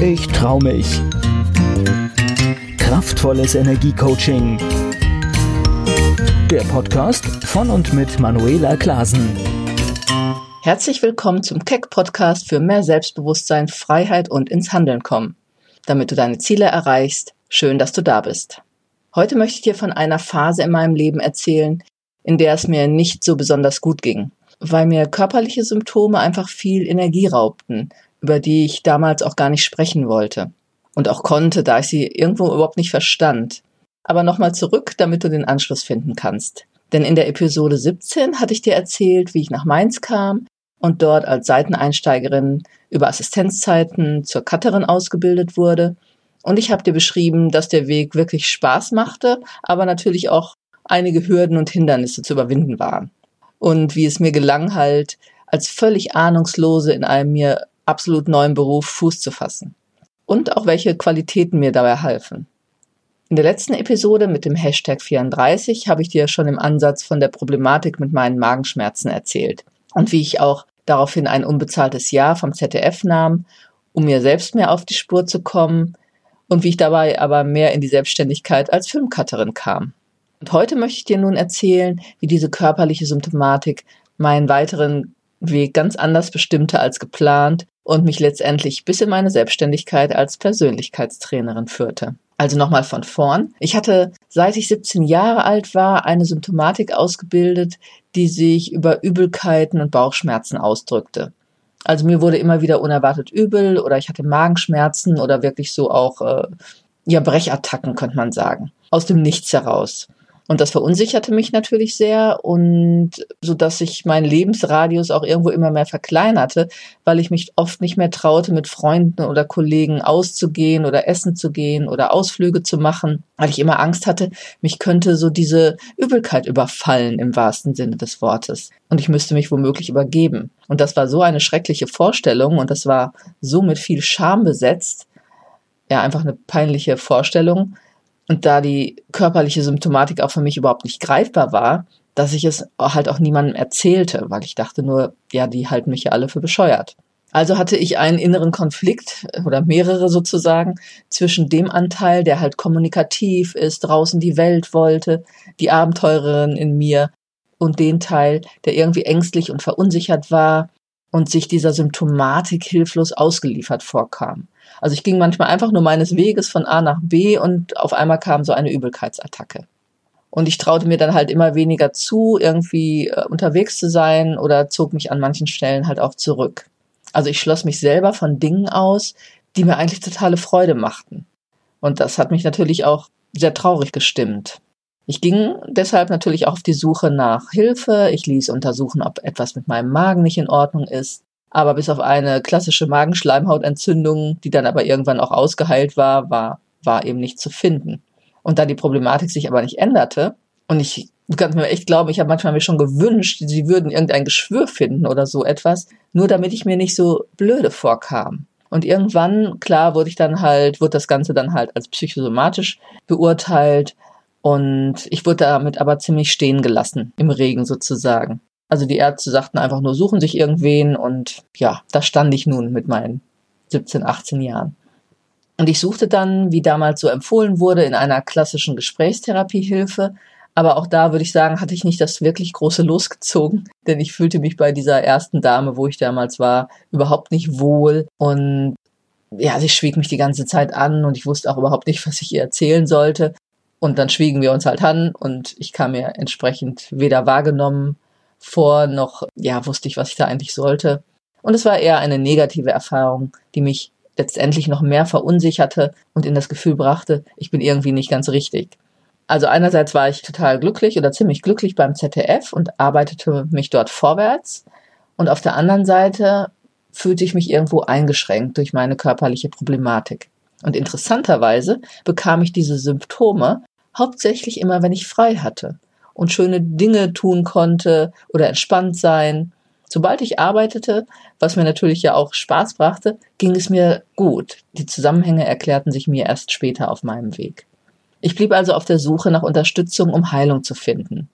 Ich trau mich. Kraftvolles Energiecoaching. Der Podcast von und mit Manuela Klasen. Herzlich willkommen zum Keck Podcast für mehr Selbstbewusstsein, Freiheit und ins Handeln kommen. Damit du deine Ziele erreichst, schön, dass du da bist. Heute möchte ich dir von einer Phase in meinem Leben erzählen, in der es mir nicht so besonders gut ging, weil mir körperliche Symptome einfach viel Energie raubten, über die ich damals auch gar nicht sprechen wollte und auch konnte, da ich sie irgendwo überhaupt nicht verstand. Aber nochmal zurück, damit du den Anschluss finden kannst. Denn in der Episode 17 hatte ich dir erzählt, wie ich nach Mainz kam und dort als Seiteneinsteigerin über Assistenzzeiten zur Cutterin ausgebildet wurde. Und ich habe dir beschrieben, dass der Weg wirklich Spaß machte, aber natürlich auch einige Hürden und Hindernisse zu überwinden waren. Und wie es mir gelang, halt als völlig ahnungslose in einem mir absolut neuen Beruf Fuß zu fassen. Und auch welche Qualitäten mir dabei halfen. In der letzten Episode mit dem Hashtag 34 habe ich dir schon im Ansatz von der Problematik mit meinen Magenschmerzen erzählt und wie ich auch daraufhin ein unbezahltes Jahr vom ZDF nahm, um mir selbst mehr auf die Spur zu kommen und wie ich dabei aber mehr in die Selbstständigkeit als Filmcutterin kam. Und heute möchte ich dir nun erzählen, wie diese körperliche Symptomatik meinen weiteren Weg ganz anders bestimmte als geplant und mich letztendlich bis in meine Selbstständigkeit als Persönlichkeitstrainerin führte. Also nochmal von vorn. Ich hatte, seit ich 17 Jahre alt war, eine Symptomatik ausgebildet, die sich über Übelkeiten und Bauchschmerzen ausdrückte. Also mir wurde immer wieder unerwartet übel oder ich hatte Magenschmerzen oder wirklich so auch äh, ja Brechattacken könnte man sagen aus dem Nichts heraus. Und das verunsicherte mich natürlich sehr und so dass sich mein Lebensradius auch irgendwo immer mehr verkleinerte, weil ich mich oft nicht mehr traute, mit Freunden oder Kollegen auszugehen oder essen zu gehen oder Ausflüge zu machen, weil ich immer Angst hatte, mich könnte so diese Übelkeit überfallen im wahrsten Sinne des Wortes. Und ich müsste mich womöglich übergeben. Und das war so eine schreckliche Vorstellung und das war so mit viel Scham besetzt, ja, einfach eine peinliche Vorstellung, und da die körperliche Symptomatik auch für mich überhaupt nicht greifbar war, dass ich es halt auch niemandem erzählte, weil ich dachte nur, ja, die halten mich ja alle für bescheuert. Also hatte ich einen inneren Konflikt oder mehrere sozusagen zwischen dem Anteil, der halt kommunikativ ist, draußen die Welt wollte, die Abenteurerin in mir und den Teil, der irgendwie ängstlich und verunsichert war und sich dieser Symptomatik hilflos ausgeliefert vorkam. Also ich ging manchmal einfach nur meines Weges von A nach B und auf einmal kam so eine Übelkeitsattacke. Und ich traute mir dann halt immer weniger zu, irgendwie äh, unterwegs zu sein oder zog mich an manchen Stellen halt auch zurück. Also ich schloss mich selber von Dingen aus, die mir eigentlich totale Freude machten. Und das hat mich natürlich auch sehr traurig gestimmt. Ich ging deshalb natürlich auch auf die Suche nach Hilfe. Ich ließ untersuchen, ob etwas mit meinem Magen nicht in Ordnung ist. Aber bis auf eine klassische Magenschleimhautentzündung, die dann aber irgendwann auch ausgeheilt war, war, war eben nicht zu finden. Und da die Problematik sich aber nicht änderte, und ich du kannst mir echt glauben, ich habe manchmal mir schon gewünscht, sie würden irgendein Geschwür finden oder so etwas, nur damit ich mir nicht so blöde vorkam. Und irgendwann, klar, wurde ich dann halt, wurde das Ganze dann halt als psychosomatisch beurteilt und ich wurde damit aber ziemlich stehen gelassen, im Regen sozusagen. Also die Ärzte sagten einfach nur, suchen sich irgendwen und ja, da stand ich nun mit meinen 17, 18 Jahren. Und ich suchte dann, wie damals so empfohlen wurde, in einer klassischen Gesprächstherapiehilfe. Aber auch da würde ich sagen, hatte ich nicht das wirklich große losgezogen, denn ich fühlte mich bei dieser ersten Dame, wo ich damals war, überhaupt nicht wohl. Und ja, sie schwieg mich die ganze Zeit an und ich wusste auch überhaupt nicht, was ich ihr erzählen sollte. Und dann schwiegen wir uns halt an und ich kam mir entsprechend weder wahrgenommen vor, noch ja, wusste ich, was ich da eigentlich sollte. Und es war eher eine negative Erfahrung, die mich letztendlich noch mehr verunsicherte und in das Gefühl brachte, ich bin irgendwie nicht ganz richtig. Also einerseits war ich total glücklich oder ziemlich glücklich beim ZDF und arbeitete mich dort vorwärts. Und auf der anderen Seite fühlte ich mich irgendwo eingeschränkt durch meine körperliche Problematik. Und interessanterweise bekam ich diese Symptome hauptsächlich immer, wenn ich frei hatte und schöne Dinge tun konnte oder entspannt sein. Sobald ich arbeitete, was mir natürlich ja auch Spaß brachte, ging es mir gut. Die Zusammenhänge erklärten sich mir erst später auf meinem Weg. Ich blieb also auf der Suche nach Unterstützung, um Heilung zu finden.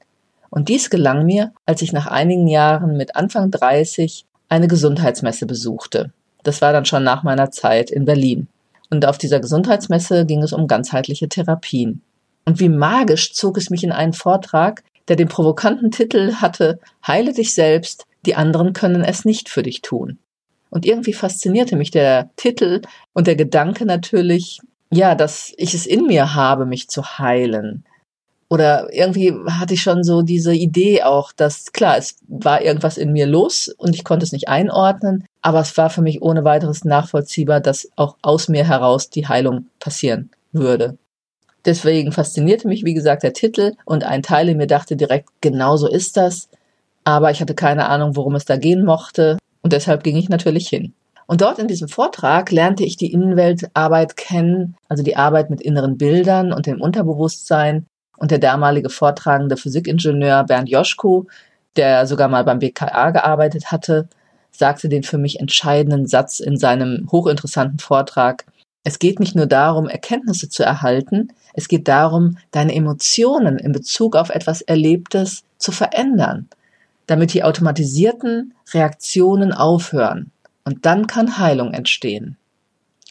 Und dies gelang mir, als ich nach einigen Jahren mit Anfang 30 eine Gesundheitsmesse besuchte. Das war dann schon nach meiner Zeit in Berlin. Und auf dieser Gesundheitsmesse ging es um ganzheitliche Therapien. Und wie magisch zog es mich in einen Vortrag, der den provokanten Titel hatte, Heile dich selbst, die anderen können es nicht für dich tun. Und irgendwie faszinierte mich der Titel und der Gedanke natürlich, ja, dass ich es in mir habe, mich zu heilen. Oder irgendwie hatte ich schon so diese Idee auch, dass klar, es war irgendwas in mir los und ich konnte es nicht einordnen, aber es war für mich ohne weiteres nachvollziehbar, dass auch aus mir heraus die Heilung passieren würde. Deswegen faszinierte mich, wie gesagt, der Titel und ein Teil in mir dachte direkt, genau so ist das. Aber ich hatte keine Ahnung, worum es da gehen mochte und deshalb ging ich natürlich hin. Und dort in diesem Vortrag lernte ich die Innenweltarbeit kennen, also die Arbeit mit inneren Bildern und dem Unterbewusstsein. Und der damalige vortragende Physikingenieur Bernd Joschko, der sogar mal beim BKA gearbeitet hatte, sagte den für mich entscheidenden Satz in seinem hochinteressanten Vortrag. Es geht nicht nur darum, Erkenntnisse zu erhalten, es geht darum, deine Emotionen in Bezug auf etwas Erlebtes zu verändern, damit die automatisierten Reaktionen aufhören. Und dann kann Heilung entstehen.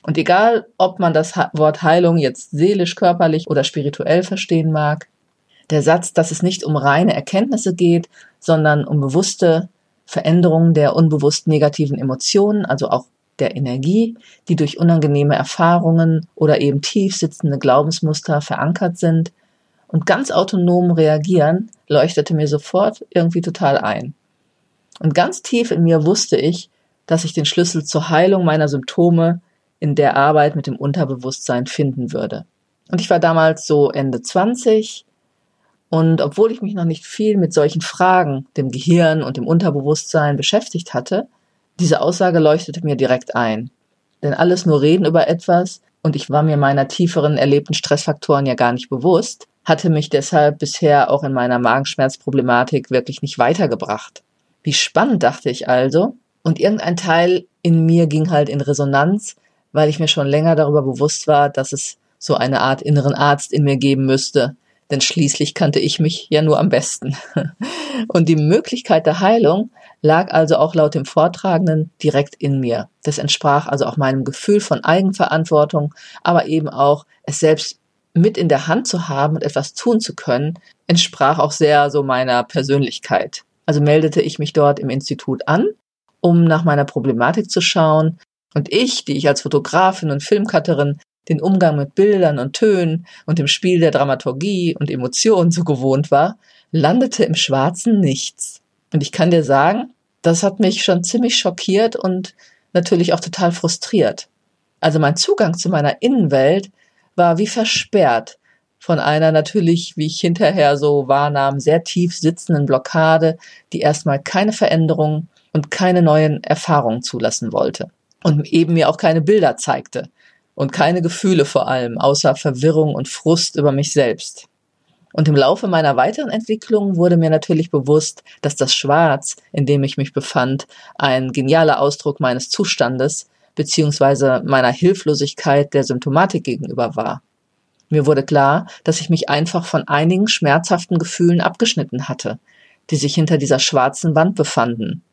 Und egal, ob man das Wort Heilung jetzt seelisch, körperlich oder spirituell verstehen mag, der Satz, dass es nicht um reine Erkenntnisse geht, sondern um bewusste Veränderungen der unbewusst negativen Emotionen, also auch der Energie, die durch unangenehme Erfahrungen oder eben tief sitzende Glaubensmuster verankert sind und ganz autonom reagieren, leuchtete mir sofort irgendwie total ein. Und ganz tief in mir wusste ich, dass ich den Schlüssel zur Heilung meiner Symptome in der Arbeit mit dem Unterbewusstsein finden würde. Und ich war damals so Ende 20 und obwohl ich mich noch nicht viel mit solchen Fragen, dem Gehirn und dem Unterbewusstsein beschäftigt hatte, diese Aussage leuchtete mir direkt ein. Denn alles nur reden über etwas, und ich war mir meiner tieferen erlebten Stressfaktoren ja gar nicht bewusst, hatte mich deshalb bisher auch in meiner Magenschmerzproblematik wirklich nicht weitergebracht. Wie spannend, dachte ich also, und irgendein Teil in mir ging halt in Resonanz, weil ich mir schon länger darüber bewusst war, dass es so eine Art inneren Arzt in mir geben müsste, denn schließlich kannte ich mich ja nur am besten. Und die Möglichkeit der Heilung lag also auch laut dem Vortragenden direkt in mir. Das entsprach also auch meinem Gefühl von Eigenverantwortung, aber eben auch es selbst mit in der Hand zu haben und etwas tun zu können, entsprach auch sehr so meiner Persönlichkeit. Also meldete ich mich dort im Institut an, um nach meiner Problematik zu schauen. Und ich, die ich als Fotografin und Filmcutterin den Umgang mit Bildern und Tönen und dem Spiel der Dramaturgie und Emotionen so gewohnt war, landete im schwarzen Nichts. Und ich kann dir sagen, das hat mich schon ziemlich schockiert und natürlich auch total frustriert. Also mein Zugang zu meiner Innenwelt war wie versperrt von einer natürlich, wie ich hinterher so wahrnahm, sehr tief sitzenden Blockade, die erstmal keine Veränderung und keine neuen Erfahrungen zulassen wollte und eben mir auch keine Bilder zeigte, und keine Gefühle vor allem, außer Verwirrung und Frust über mich selbst. Und im Laufe meiner weiteren Entwicklung wurde mir natürlich bewusst, dass das Schwarz, in dem ich mich befand, ein genialer Ausdruck meines Zustandes bzw. meiner Hilflosigkeit der Symptomatik gegenüber war. Mir wurde klar, dass ich mich einfach von einigen schmerzhaften Gefühlen abgeschnitten hatte, die sich hinter dieser schwarzen Wand befanden,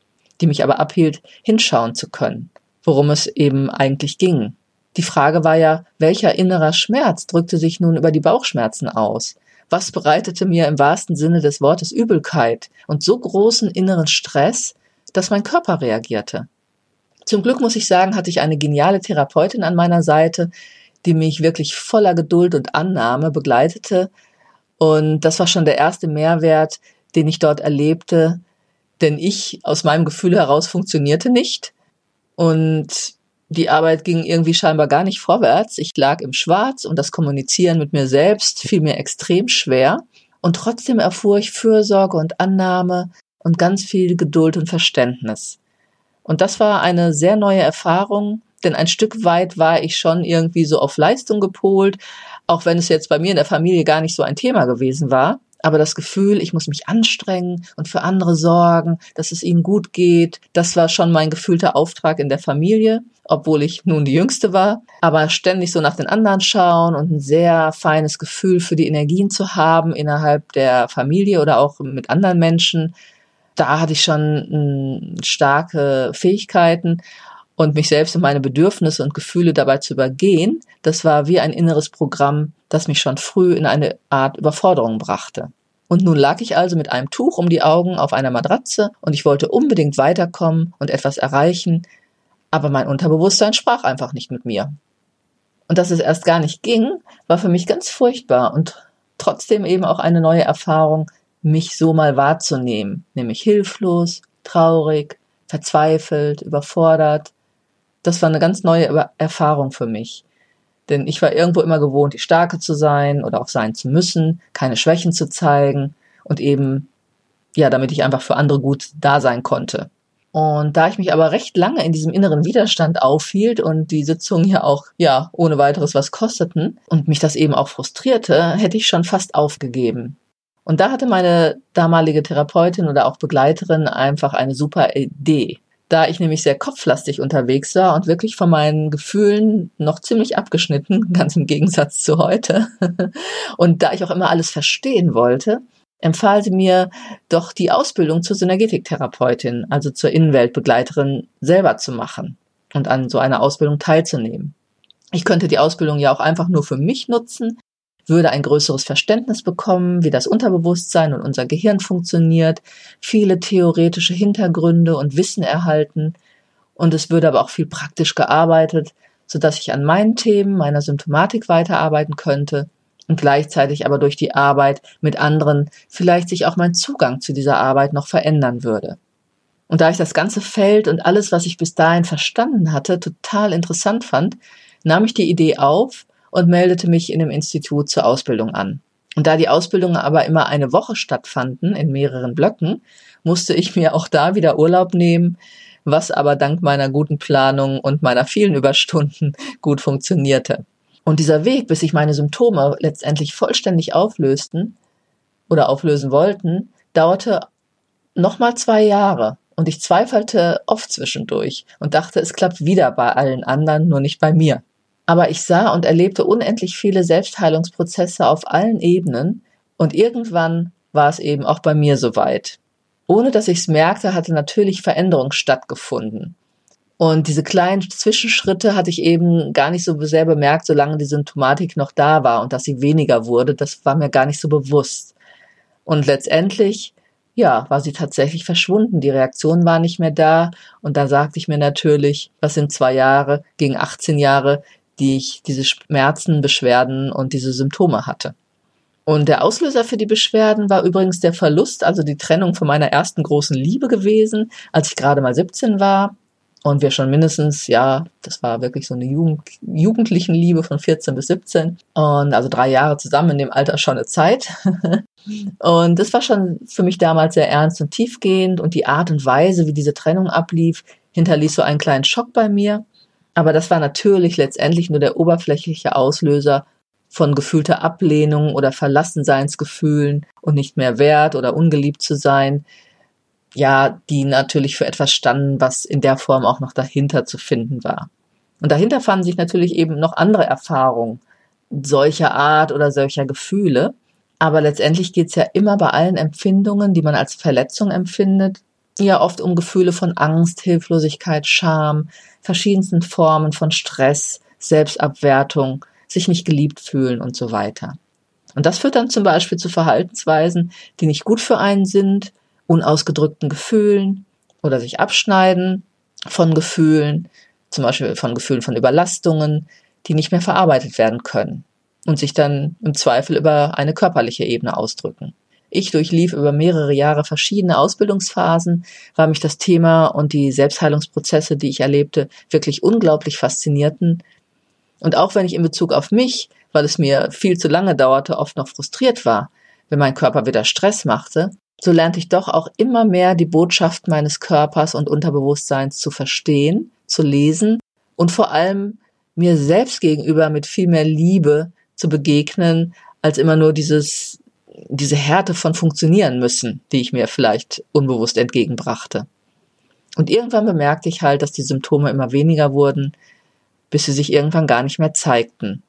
die mich aber abhielt, hinschauen zu können, worum es eben eigentlich ging. Die Frage war ja, welcher innerer Schmerz drückte sich nun über die Bauchschmerzen aus? Was bereitete mir im wahrsten Sinne des Wortes Übelkeit und so großen inneren Stress, dass mein Körper reagierte? Zum Glück muss ich sagen, hatte ich eine geniale Therapeutin an meiner Seite, die mich wirklich voller Geduld und Annahme begleitete. Und das war schon der erste Mehrwert, den ich dort erlebte, denn ich aus meinem Gefühl heraus funktionierte nicht. Und die Arbeit ging irgendwie scheinbar gar nicht vorwärts. Ich lag im Schwarz und das Kommunizieren mit mir selbst fiel mir extrem schwer. Und trotzdem erfuhr ich Fürsorge und Annahme und ganz viel Geduld und Verständnis. Und das war eine sehr neue Erfahrung, denn ein Stück weit war ich schon irgendwie so auf Leistung gepolt, auch wenn es jetzt bei mir in der Familie gar nicht so ein Thema gewesen war aber das Gefühl, ich muss mich anstrengen und für andere sorgen, dass es ihnen gut geht, das war schon mein gefühlter Auftrag in der Familie, obwohl ich nun die Jüngste war. Aber ständig so nach den anderen schauen und ein sehr feines Gefühl für die Energien zu haben innerhalb der Familie oder auch mit anderen Menschen, da hatte ich schon starke Fähigkeiten. Und mich selbst und meine Bedürfnisse und Gefühle dabei zu übergehen, das war wie ein inneres Programm, das mich schon früh in eine Art Überforderung brachte. Und nun lag ich also mit einem Tuch um die Augen auf einer Matratze und ich wollte unbedingt weiterkommen und etwas erreichen, aber mein Unterbewusstsein sprach einfach nicht mit mir. Und dass es erst gar nicht ging, war für mich ganz furchtbar und trotzdem eben auch eine neue Erfahrung, mich so mal wahrzunehmen, nämlich hilflos, traurig, verzweifelt, überfordert. Das war eine ganz neue Erfahrung für mich. Denn ich war irgendwo immer gewohnt, die Starke zu sein oder auch sein zu müssen, keine Schwächen zu zeigen und eben, ja, damit ich einfach für andere gut da sein konnte. Und da ich mich aber recht lange in diesem inneren Widerstand aufhielt und die Sitzungen ja auch, ja, ohne weiteres was kosteten und mich das eben auch frustrierte, hätte ich schon fast aufgegeben. Und da hatte meine damalige Therapeutin oder auch Begleiterin einfach eine super Idee. Da ich nämlich sehr kopflastig unterwegs war und wirklich von meinen Gefühlen noch ziemlich abgeschnitten, ganz im Gegensatz zu heute. und da ich auch immer alles verstehen wollte, empfahl sie mir doch die Ausbildung zur Synergetiktherapeutin, also zur Innenweltbegleiterin selber zu machen und an so einer Ausbildung teilzunehmen. Ich könnte die Ausbildung ja auch einfach nur für mich nutzen, würde ein größeres Verständnis bekommen, wie das Unterbewusstsein und unser Gehirn funktioniert, viele theoretische Hintergründe und Wissen erhalten und es würde aber auch viel praktisch gearbeitet, sodass ich an meinen Themen, meiner Symptomatik weiterarbeiten könnte und gleichzeitig aber durch die Arbeit mit anderen vielleicht sich auch mein Zugang zu dieser Arbeit noch verändern würde. Und da ich das ganze Feld und alles, was ich bis dahin verstanden hatte, total interessant fand, nahm ich die Idee auf und meldete mich in dem Institut zur Ausbildung an. Und da die Ausbildungen aber immer eine Woche stattfanden, in mehreren Blöcken, musste ich mir auch da wieder Urlaub nehmen, was aber dank meiner guten Planung und meiner vielen Überstunden gut funktionierte. Und dieser Weg, bis sich meine Symptome letztendlich vollständig auflösten oder auflösen wollten, dauerte nochmal zwei Jahre. Und ich zweifelte oft zwischendurch und dachte, es klappt wieder bei allen anderen, nur nicht bei mir. Aber ich sah und erlebte unendlich viele Selbstheilungsprozesse auf allen Ebenen und irgendwann war es eben auch bei mir soweit. Ohne dass ich es merkte, hatte natürlich Veränderung stattgefunden. Und diese kleinen Zwischenschritte hatte ich eben gar nicht so sehr bemerkt, solange die Symptomatik noch da war und dass sie weniger wurde. Das war mir gar nicht so bewusst. Und letztendlich, ja, war sie tatsächlich verschwunden. Die Reaktion war nicht mehr da. Und da sagte ich mir natürlich, was sind zwei Jahre gegen 18 Jahre, die ich diese Schmerzen, Beschwerden und diese Symptome hatte. Und der Auslöser für die Beschwerden war übrigens der Verlust, also die Trennung von meiner ersten großen Liebe gewesen, als ich gerade mal 17 war und wir schon mindestens, ja, das war wirklich so eine Jugend, jugendlichen Liebe von 14 bis 17 und also drei Jahre zusammen in dem Alter schon eine Zeit. und das war schon für mich damals sehr ernst und tiefgehend und die Art und Weise, wie diese Trennung ablief, hinterließ so einen kleinen Schock bei mir. Aber das war natürlich letztendlich nur der oberflächliche Auslöser von gefühlter Ablehnung oder Verlassenseinsgefühlen und nicht mehr wert oder ungeliebt zu sein, ja, die natürlich für etwas standen, was in der Form auch noch dahinter zu finden war. Und dahinter fanden sich natürlich eben noch andere Erfahrungen solcher Art oder solcher Gefühle. Aber letztendlich geht es ja immer bei allen Empfindungen, die man als Verletzung empfindet, ja oft um Gefühle von Angst, Hilflosigkeit, Scham, verschiedensten Formen von Stress, Selbstabwertung, sich nicht geliebt fühlen und so weiter. Und das führt dann zum Beispiel zu Verhaltensweisen, die nicht gut für einen sind unausgedrückten Gefühlen oder sich abschneiden von Gefühlen, zum Beispiel von Gefühlen von Überlastungen, die nicht mehr verarbeitet werden können und sich dann im Zweifel über eine körperliche Ebene ausdrücken. Ich durchlief über mehrere Jahre verschiedene Ausbildungsphasen, weil mich das Thema und die Selbstheilungsprozesse, die ich erlebte, wirklich unglaublich faszinierten. Und auch wenn ich in Bezug auf mich, weil es mir viel zu lange dauerte, oft noch frustriert war, wenn mein Körper wieder Stress machte, so lernte ich doch auch immer mehr die Botschaft meines Körpers und Unterbewusstseins zu verstehen, zu lesen und vor allem mir selbst gegenüber mit viel mehr Liebe zu begegnen, als immer nur dieses, diese Härte von funktionieren müssen, die ich mir vielleicht unbewusst entgegenbrachte. Und irgendwann bemerkte ich halt, dass die Symptome immer weniger wurden, bis sie sich irgendwann gar nicht mehr zeigten.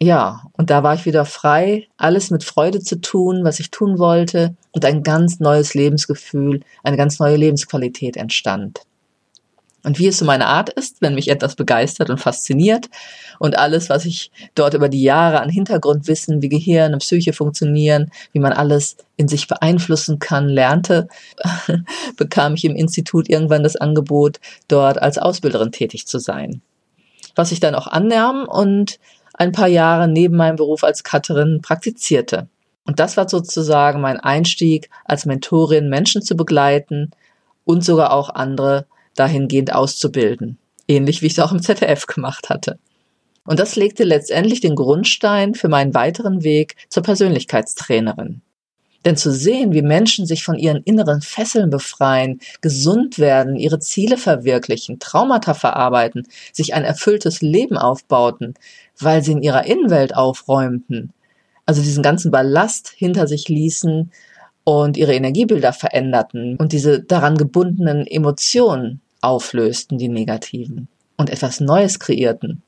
Ja, und da war ich wieder frei, alles mit Freude zu tun, was ich tun wollte, und ein ganz neues Lebensgefühl, eine ganz neue Lebensqualität entstand. Und wie es so meine Art ist, wenn mich etwas begeistert und fasziniert und alles, was ich dort über die Jahre an Hintergrundwissen, wie Gehirn und Psyche funktionieren, wie man alles in sich beeinflussen kann, lernte, bekam ich im Institut irgendwann das Angebot, dort als Ausbilderin tätig zu sein. Was ich dann auch annahm und ein paar Jahre neben meinem Beruf als Cutterin praktizierte. Und das war sozusagen mein Einstieg als Mentorin, Menschen zu begleiten und sogar auch andere dahingehend auszubilden. Ähnlich wie ich es auch im ZDF gemacht hatte. Und das legte letztendlich den Grundstein für meinen weiteren Weg zur Persönlichkeitstrainerin. Denn zu sehen, wie Menschen sich von ihren inneren Fesseln befreien, gesund werden, ihre Ziele verwirklichen, Traumata verarbeiten, sich ein erfülltes Leben aufbauten, weil sie in ihrer Innenwelt aufräumten, also diesen ganzen Ballast hinter sich ließen und ihre Energiebilder veränderten und diese daran gebundenen Emotionen auflösten, die negativen, und etwas Neues kreierten.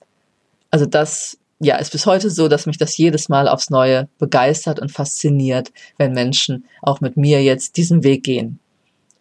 Also das, ja, ist bis heute so, dass mich das jedes Mal aufs Neue begeistert und fasziniert, wenn Menschen auch mit mir jetzt diesen Weg gehen.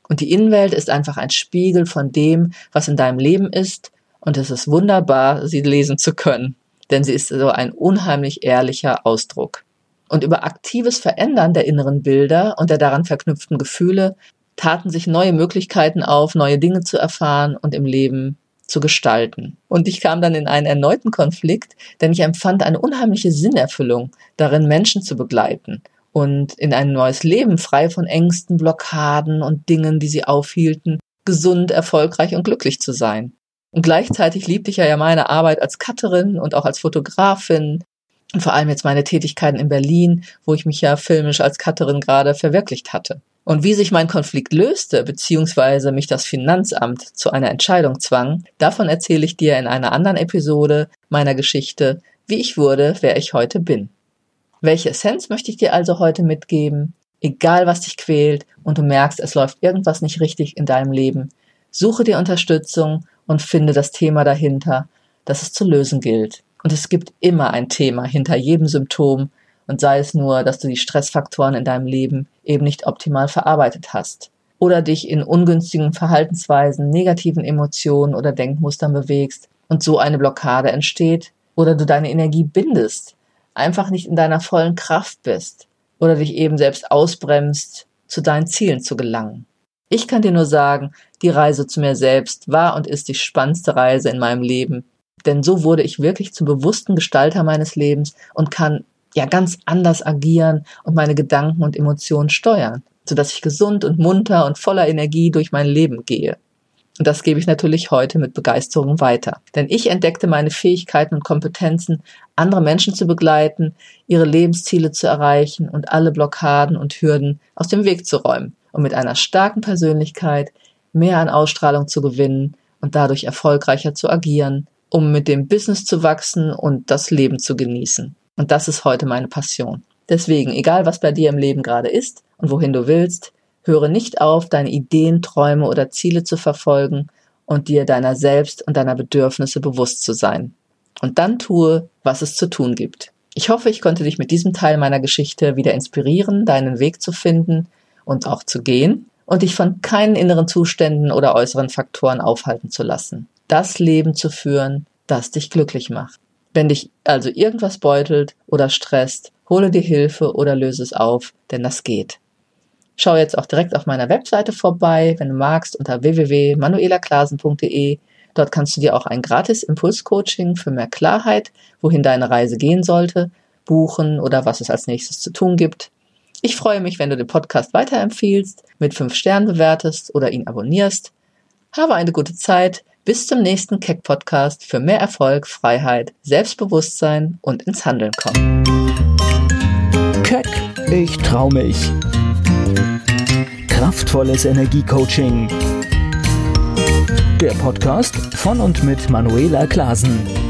Und die Innenwelt ist einfach ein Spiegel von dem, was in deinem Leben ist, und es ist wunderbar, sie lesen zu können, denn sie ist so ein unheimlich ehrlicher Ausdruck. Und über aktives Verändern der inneren Bilder und der daran verknüpften Gefühle taten sich neue Möglichkeiten auf, neue Dinge zu erfahren und im Leben zu gestalten. Und ich kam dann in einen erneuten Konflikt, denn ich empfand eine unheimliche Sinnerfüllung darin, Menschen zu begleiten und in ein neues Leben frei von Ängsten, Blockaden und Dingen, die sie aufhielten, gesund, erfolgreich und glücklich zu sein. Und gleichzeitig liebte ich ja meine Arbeit als Cutterin und auch als Fotografin und vor allem jetzt meine Tätigkeiten in Berlin, wo ich mich ja filmisch als Cutterin gerade verwirklicht hatte. Und wie sich mein Konflikt löste, beziehungsweise mich das Finanzamt zu einer Entscheidung zwang, davon erzähle ich dir in einer anderen Episode meiner Geschichte, wie ich wurde, wer ich heute bin. Welche Essenz möchte ich dir also heute mitgeben? Egal was dich quält und du merkst, es läuft irgendwas nicht richtig in deinem Leben, suche dir Unterstützung und finde das Thema dahinter, das es zu lösen gilt. Und es gibt immer ein Thema hinter jedem Symptom, und sei es nur, dass du die Stressfaktoren in deinem Leben eben nicht optimal verarbeitet hast oder dich in ungünstigen Verhaltensweisen, negativen Emotionen oder Denkmustern bewegst und so eine Blockade entsteht oder du deine Energie bindest, einfach nicht in deiner vollen Kraft bist oder dich eben selbst ausbremst, zu deinen Zielen zu gelangen. Ich kann dir nur sagen, die Reise zu mir selbst war und ist die spannendste Reise in meinem Leben, denn so wurde ich wirklich zum bewussten Gestalter meines Lebens und kann ja ganz anders agieren und meine Gedanken und Emotionen steuern, sodass ich gesund und munter und voller Energie durch mein Leben gehe. Und das gebe ich natürlich heute mit Begeisterung weiter. Denn ich entdeckte meine Fähigkeiten und Kompetenzen, andere Menschen zu begleiten, ihre Lebensziele zu erreichen und alle Blockaden und Hürden aus dem Weg zu räumen, um mit einer starken Persönlichkeit mehr an Ausstrahlung zu gewinnen und dadurch erfolgreicher zu agieren, um mit dem Business zu wachsen und das Leben zu genießen. Und das ist heute meine Passion. Deswegen, egal was bei dir im Leben gerade ist und wohin du willst, höre nicht auf, deine Ideen, Träume oder Ziele zu verfolgen und dir deiner selbst und deiner Bedürfnisse bewusst zu sein. Und dann tue, was es zu tun gibt. Ich hoffe, ich konnte dich mit diesem Teil meiner Geschichte wieder inspirieren, deinen Weg zu finden und auch zu gehen und dich von keinen inneren Zuständen oder äußeren Faktoren aufhalten zu lassen. Das Leben zu führen, das dich glücklich macht. Wenn dich also irgendwas beutelt oder stresst, hole dir Hilfe oder löse es auf, denn das geht. Schau jetzt auch direkt auf meiner Webseite vorbei, wenn du magst, unter www.manuelaklasen.de. Dort kannst du dir auch ein gratis Impulscoaching für mehr Klarheit, wohin deine Reise gehen sollte, buchen oder was es als nächstes zu tun gibt. Ich freue mich, wenn du den Podcast weiterempfiehlst, mit fünf Sternen bewertest oder ihn abonnierst. Habe eine gute Zeit. Bis zum nächsten Keck-Podcast für mehr Erfolg, Freiheit, Selbstbewusstsein und ins Handeln kommen. Keck, ich trau mich. Kraftvolles Energiecoaching. Der Podcast von und mit Manuela Klasen.